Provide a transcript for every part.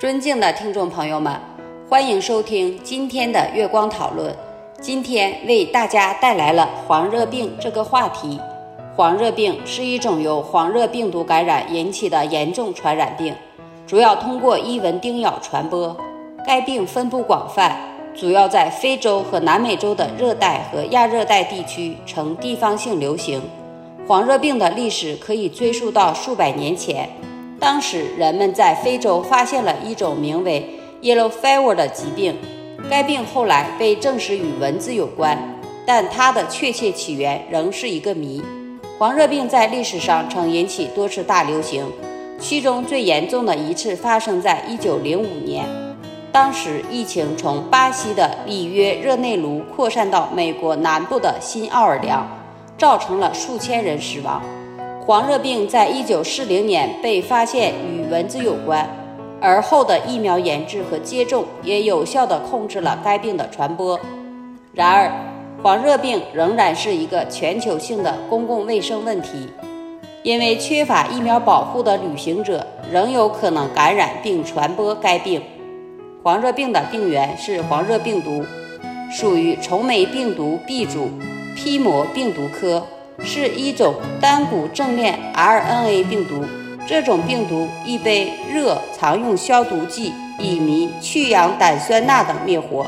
尊敬的听众朋友们，欢迎收听今天的月光讨论。今天为大家带来了黄热病这个话题。黄热病是一种由黄热病毒感染引起的严重传染病，主要通过伊蚊叮咬传播。该病分布广泛，主要在非洲和南美洲的热带和亚热带地区呈地方性流行。黄热病的历史可以追溯到数百年前。当时人们在非洲发现了一种名为 yellow fever 的疾病，该病后来被证实与蚊子有关，但它的确切起源仍是一个谜。黄热病在历史上曾引起多次大流行，其中最严重的一次发生在1905年，当时疫情从巴西的里约热内卢扩散到美国南部的新奥尔良，造成了数千人死亡。黄热病在一九四零年被发现与蚊子有关，而后的疫苗研制和接种也有效地控制了该病的传播。然而，黄热病仍然是一个全球性的公共卫生问题，因为缺乏疫苗保护的旅行者仍有可能感染并传播该病。黄热病的病源是黄热病毒，属于虫媒病毒 B 组披膜病毒科。是一种单股正链 RNA 病毒，这种病毒易被热常用消毒剂、乙醚、去氧胆酸钠等灭活。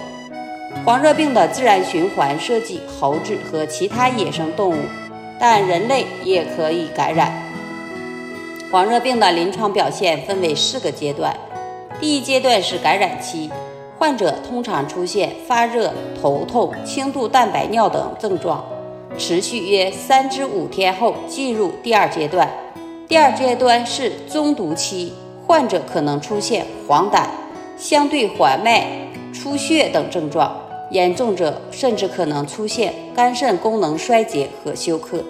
黄热病的自然循环涉及猴子和其他野生动物，但人类也可以感染。黄热病的临床表现分为四个阶段，第一阶段是感染期，患者通常出现发热、头痛、轻度蛋白尿等症状。持续约三至五天后进入第二阶段。第二阶段是中毒期，患者可能出现黄疸、相对缓慢、出血等症状，严重者甚至可能出现肝肾功能衰竭和休克。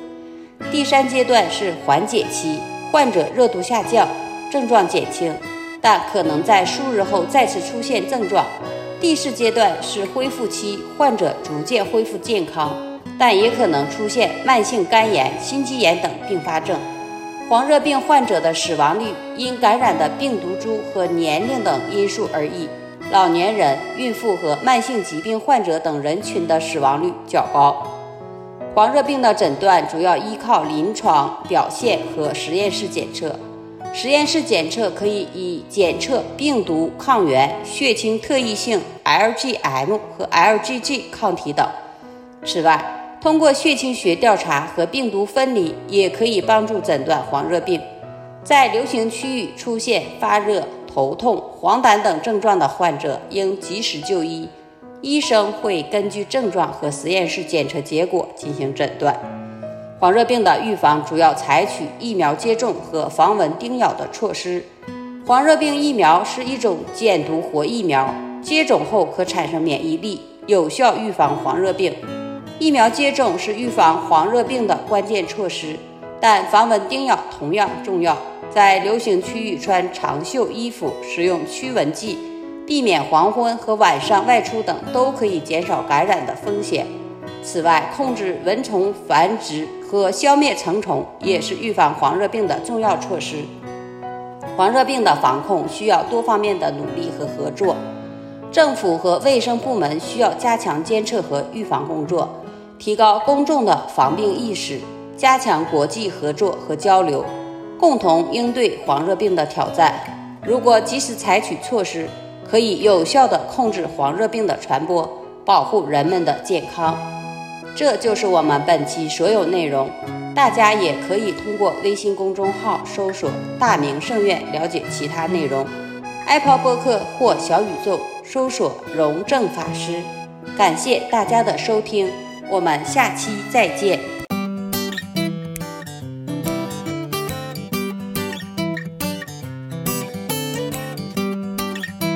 第三阶段是缓解期，患者热度下降，症状减轻，但可能在数日后再次出现症状。第四阶段是恢复期，患者逐渐恢复健康。但也可能出现慢性肝炎、心肌炎等并发症。黄热病患者的死亡率因感染的病毒株和年龄等因素而异，老年人、孕妇和慢性疾病患者等人群的死亡率较高。黄热病的诊断主要依靠临床表现和实验室检测。实验室检测可以以检测病毒抗原、血清特异性 IgM 和 IgG 抗体等。此外，通过血清学调查和病毒分离，也可以帮助诊断黄热病。在流行区域出现发热、头痛、黄疸等症状的患者，应及时就医。医生会根据症状和实验室检测结果进行诊断。黄热病的预防主要采取疫苗接种和防蚊叮咬的措施。黄热病疫苗是一种减毒活疫苗，接种后可产生免疫力，有效预防黄热病。疫苗接种是预防黄热病的关键措施，但防蚊叮咬同样重要。在流行区域穿长袖衣服、使用驱蚊剂、避免黄昏和晚上外出等，都可以减少感染的风险。此外，控制蚊虫繁殖和消灭成虫也是预防黄热病的重要措施。黄热病的防控需要多方面的努力和合作，政府和卫生部门需要加强监测和预防工作。提高公众的防病意识，加强国际合作和交流，共同应对黄热病的挑战。如果及时采取措施，可以有效地控制黄热病的传播，保护人们的健康。这就是我们本期所有内容。大家也可以通过微信公众号搜索“大明圣院”了解其他内容。Apple 播客或小宇宙搜索“荣正法师”。感谢大家的收听。我们下期再见。